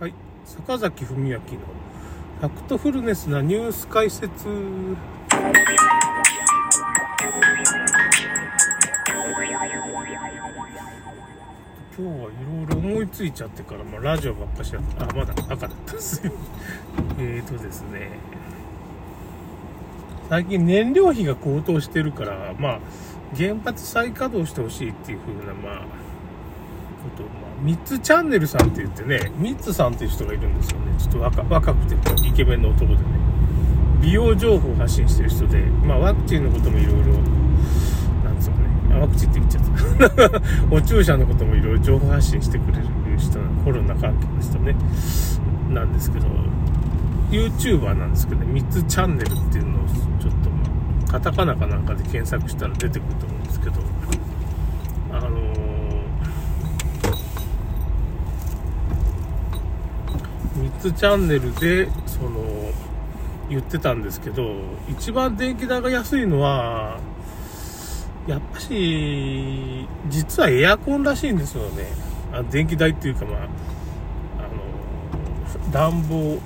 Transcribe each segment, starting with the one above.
はい、坂崎文明のファクトフルネスなニュース解説。今日はいろいろ思いついちゃってから、まあ、ラジオばっかしやって、あ、まだ赤だったです。えーとですね、最近燃料費が高騰してるから、まあ、原発再稼働してほしいっていう風な、まあ、と、まあ、ミッツチャンネルさんって言ってね、ミッツさんっていう人がいるんですよね。ちょっと若若くてイケメンの男でね。美容情報を発信してる人で、まあ、ワクチンのこともいろいろ、なんつうのね、ワクチンって言っちゃった。お注射のこともいろいろ情報発信してくれる人コロナ関係の人ね、なんですけど、YouTuber なんですけどね、ミッツチャンネルっていうのをちょっと、まあ、カタカナかなんかで検索したら出てくると思うんですけど、あのー3つチャンネルでその言ってたんですけど一番電気代が安いのはやっぱし実はエアコンらしいんですよね。あ電気代っていうかまああの暖房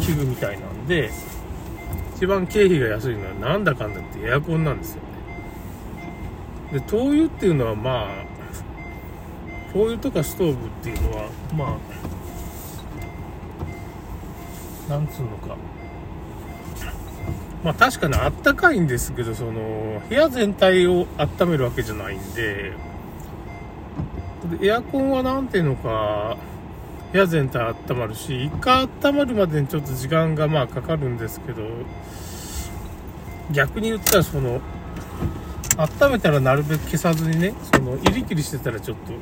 器具みたいなんで一番経費が安いのはなんだかんだってエアコンなんですよね。で灯油っていうのはまあ灯油とかストーブっていうのはまあなんつうのか。まあ確かにあったかいんですけど、その、部屋全体を温めるわけじゃないんで、でエアコンはなんていうのか、部屋全体温まるし、一回温まるまでにちょっと時間がまあかかるんですけど、逆に言ったらその、温めたらなるべく消さずにね、その、入り切りしてたらちょっと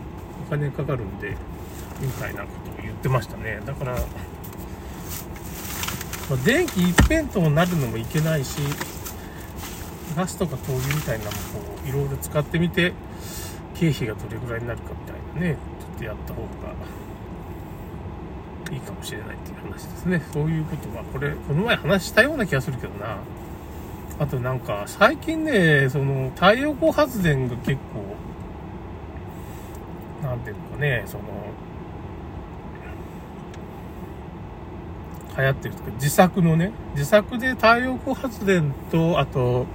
お金かかるんで、みたいなことを言ってましたね。だから、まあ電気一辺倒になるのもいけないしガスとか灯油みたいなのもこういろいろ使ってみて経費がどれぐらいになるかみたいなねちょっとやった方がいいかもしれないっていう話ですね。そういうことはこれこの前話したような気がするけどな。あとなんか最近ねその太陽光発電が結構なんていうのかねその流行ってるとか自作のね自作で太陽光発電とあと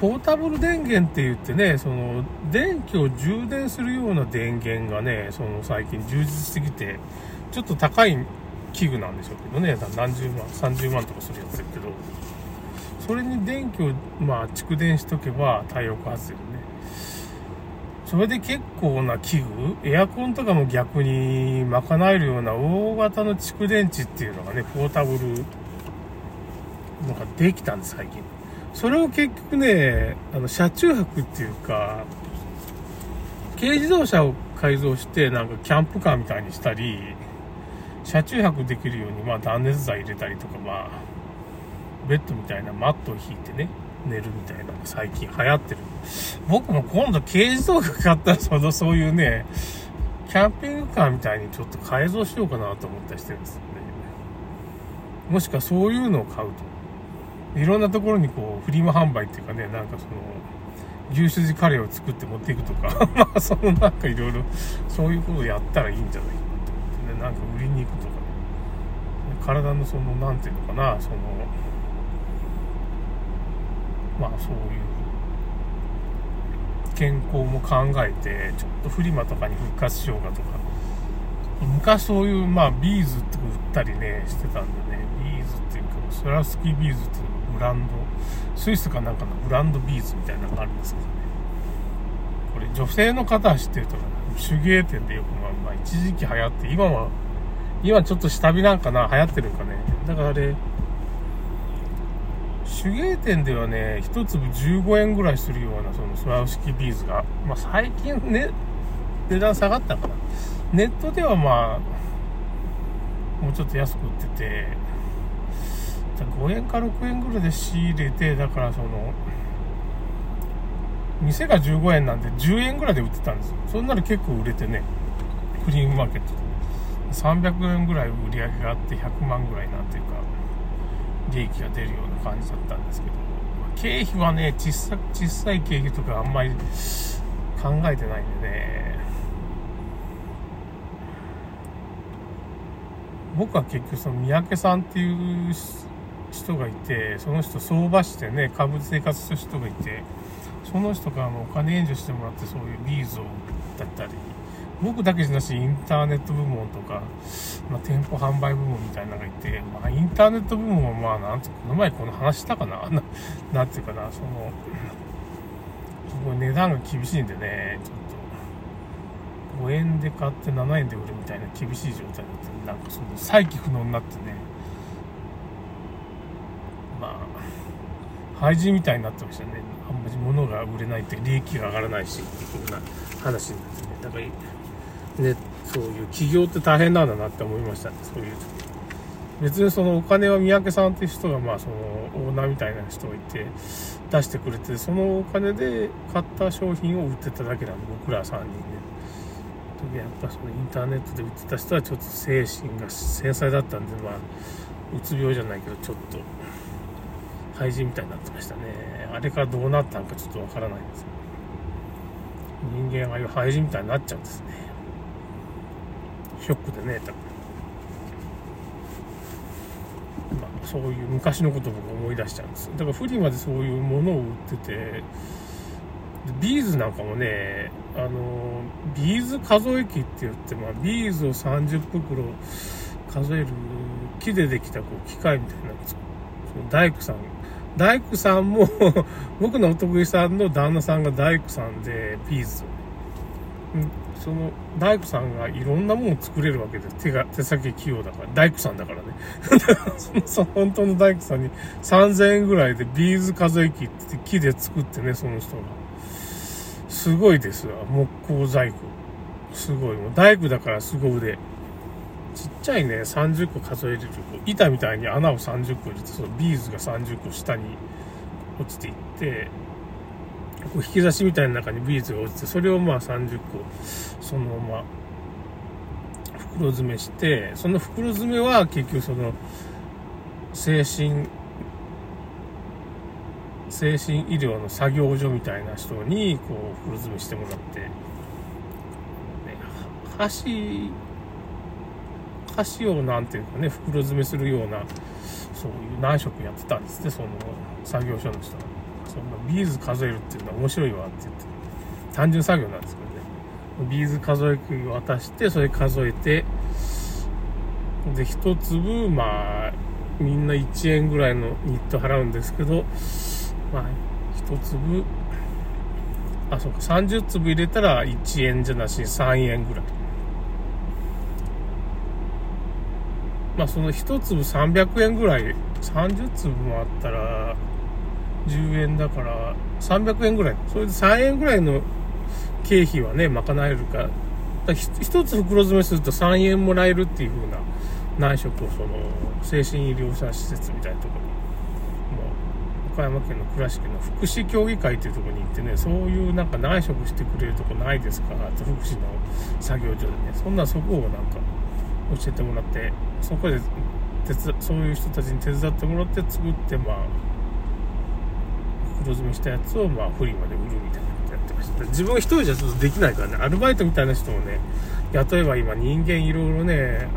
ポータブル電源って言ってねその電気を充電するような電源がねその最近充実すぎてちょっと高い器具なんでしょうけどね何十万30万とかするやつだけど。それに電気をまあ蓄電しとけば太陽光発電それで結構な器具、エアコンとかも逆に賄えるような大型の蓄電池っていうのがね、ポータブルのができたんです、最近。それを結局ね、あの、車中泊っていうか、軽自動車を改造して、なんかキャンプカーみたいにしたり、車中泊できるように、まあ断熱材入れたりとか、まあ、ベッドみたいなマットを引いてね、寝るみたいなのが最近流行ってる。僕も今度軽自動車買ったらそのそういうね、キャンピングカーみたいにちょっと改造しようかなと思ったりしてるんですよね。もしくはそういうのを買うと。いろんなところにこう、フリマ販売っていうかね、なんかその、牛すじカレーを作って持っていくとか、まあそのなんかいろいろ、そういうことをやったらいいんじゃないかなと思ってね、なんか売りに行くとかね。体のその、なんていうのかな、その、まあそういう健康も考えてちょっとフリマとかに復活しようかとか。昔そういうまあビーズって売ったりねしてたんでね。ビーズっていうかスワロフスキービーズっていうブランド。スイスかなんかのブランドビーズみたいなのがあるんですけどね。これ女性の方は知ってるとか手芸店でよくまあ、まあ、一時期流行って今は今ちょっと下火なんかな流行ってるんかね。だからあれ手芸店ではね、1粒15円ぐらいするような、そのスワウスキビーズが、まあ最近ね、値段下がったかな。ネットではまあ、もうちょっと安く売ってて、5円か6円ぐらいで仕入れて、だからその、店が15円なんで10円ぐらいで売ってたんですよ。そんなの結構売れてね、クリーマーケットで。300円ぐらい売り上げがあって100万ぐらいなんていうか、利益が出るような感じだったんですけど、経費はね、小さ小さい経費とかあんまり考えてないんでね、僕は結局その三宅さんっていう人がいて、その人相場してね、株で生活する人がいて、その人からお金援助してもらってそういうビーズをだったり、僕だけじゃなし、インターネット部門とか、まあ、店舗販売部門みたいなのがいて、まあ、インターネット部門はまあ、なんて、この前この話したか な？なんていうかな、その、すごい値段が厳しいんでね、ちょっと、5円で買って7円で売るみたいな厳しい状態だって、なんかその、再起不能になってね、まあ、廃人みたいになってましたね。あんまり物が売れないって利益が上がらないしっていう風な話になってね。だから、ね、そういう企業って大変なんだなって思いましたね。そういう。別にそのお金は三宅さんっていう人が、まあそのオーナーみたいな人がいて、出してくれて、そのお金で買った商品を売ってただけなんで、僕ら3人ね。やっぱそのインターネットで売ってた人はちょっと精神が繊細だったんで、まあ、うつ病じゃないけど、ちょっと、廃人みたいになってましたね。あれからどうなったのかちょっとわからないんですよ。人間ああいう廃人みたいになっちゃうんですね。ショックでね、多分。まあ、そういう昔のことを僕思い出しちゃうんです。だからフリマでそういうものを売ってて、ビーズなんかもね、あの、ビーズ数え機って言って、まあ、ビーズを30袋数える木でできたこう機械みたいなその大工さん、大工さんも僕のお得意さんの旦那さんが大工さんで、ビーズ。その大工さんがいろんなものを作れるわけです。手が、手先器用だから、大工さんだからね。その本当の大工さんに3000円ぐらいでビーズ数え機って木で作ってね、その人が。すごいですわ。木工細工。すごい。もう大工だから凄腕。ちっちゃいね、30個数えれる。板みたいに穴を30個入れて、そのビーズが30個下に落ちていって、こう引き出しみたいな中にビーズが落ちて、それをまあ30個、そのまま袋詰めして、その袋詰めは結局その、精神、精神医療の作業所みたいな人に、こう、袋詰めしてもらって、ね、箸、箸をなんていうかね、袋詰めするような、そういう内職やってたんですね、その作業所の人が。そんなビーズ数えるっていうのは面白いわって言って、単純作業なんですけどね。ビーズ数え機を渡して、それ数えて、で、一粒、まあ、みんな1円ぐらいのニット払うんですけど、まあ、一粒、あ、そうか、30粒入れたら1円じゃなし3円ぐらい。まあ、その一粒300円ぐらい、30粒もあったら、10円だから300円ぐらい。それで3円ぐらいの経費はね、賄えるか。から一つ袋詰めすると3円もらえるっていう風な内職をその精神医療者施設みたいなところに、もう岡山県の倉敷の福祉協議会っていうところに行ってね、そういうなんか内職してくれるとこないですか？って福祉の作業所でね、そんなそこをなんか教えてもらって、そこで手そういう人たちに手伝ってもらって作って、まあ、袋詰めしたやつをまあフリマで売るみたいなことやってました。自分一人じゃちょっとできないからね。アルバイトみたいな人もね雇えば今人間いろいろね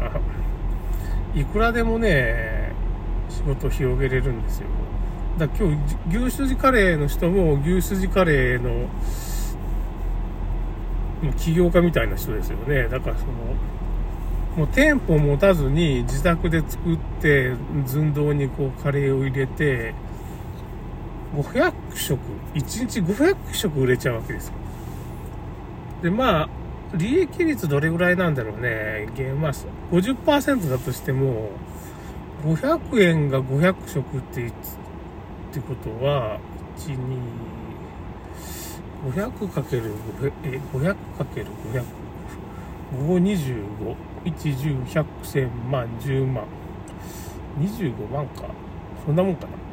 いくらでもね仕事を広げれるんですよ。だから今日牛すじカレーの人も牛すじカレーの起業家みたいな人ですよね。だからそのもう店舗を持たずに自宅で作って寸胴にこうカレーを入れて500食、1日500食売れちゃうわけですよ。で、まあ、利益率どれぐらいなんだろうね。まあ、50%だとしても、500円が500食って言、ってことは、1、2、500かける500、え、500かける500。5、25。1、10、100、1000万、10万。25万か。そんなもんかな。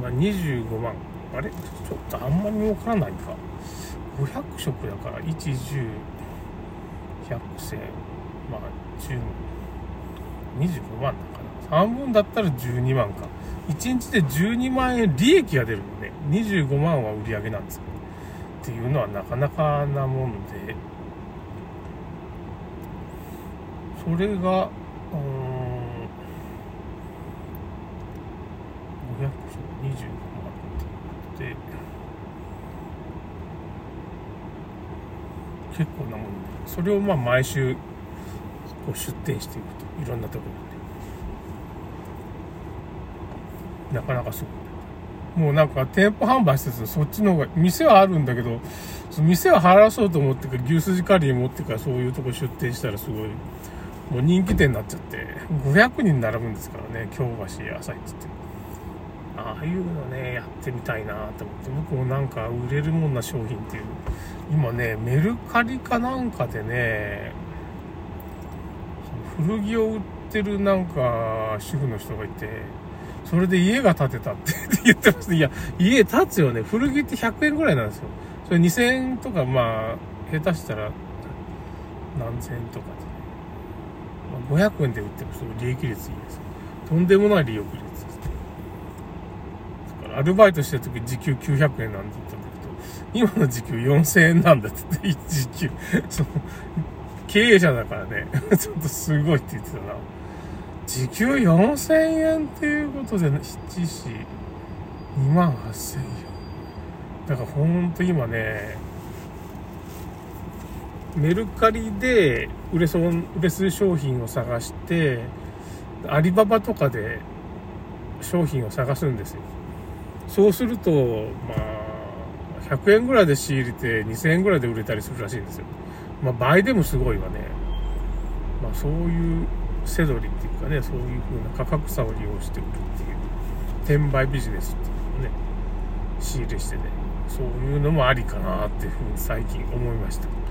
まあ、25万。あれ？ちょっとあんまり儲からないか。500食だから、1101000、まあ、10、25万だから。半分だったら12万か。1日で12万円利益が出るのね。25万は売り上げなんですよ、っていうのはなかなかなもんで、それが、うーん、500、500そう、25万ってで、結構なもんで、それをまあ毎週、こう出店していくと、いろんなところで。なかなかすごい。もうなんか店舗販売してるそっちの方が、店はあるんだけど、その店を払そうと思ってか、牛すじカリー持ってか、そういうとこ出店したらすごい、もう人気店になっちゃって、500人並ぶんですからね、京橋朝市って。ああいうのね、やってみたいなと思って、僕もなんか売れるもんな商品っていう、今ね、メルカリかなんかでね、古着を売ってるなんか主婦の人がいて、それで家が建てたって言ってました。いや、家建つよね。古着って100円ぐらいなんですよ。それ2000円とか、まあ、下手したら何千円とかで、ま、500円で売ってもすごい利益率いいですとんでもない利益率アルバイトしてる時時給900円なんて言ったんだけど、今の時給4000円なんだって言って、時給。その、経営者だからね、ちょっとすごいって言ってたな。時給4000円っていうことで、7時、2万8000円。だからほんと今ね、メルカリで売れそう、売れする商品を探して、アリババとかで商品を探すんですよ。そうすると、まあ、100円ぐらいで仕入れて2000円ぐらいで売れたりするらしいんですよ。まあ倍でもすごいわね。まあそういうセドリっていうかね、そういう風な価格差を利用して売るっていう、転売ビジネスっていうのをね、仕入れしてね、そういうのもありかなっていうふうに最近思いました。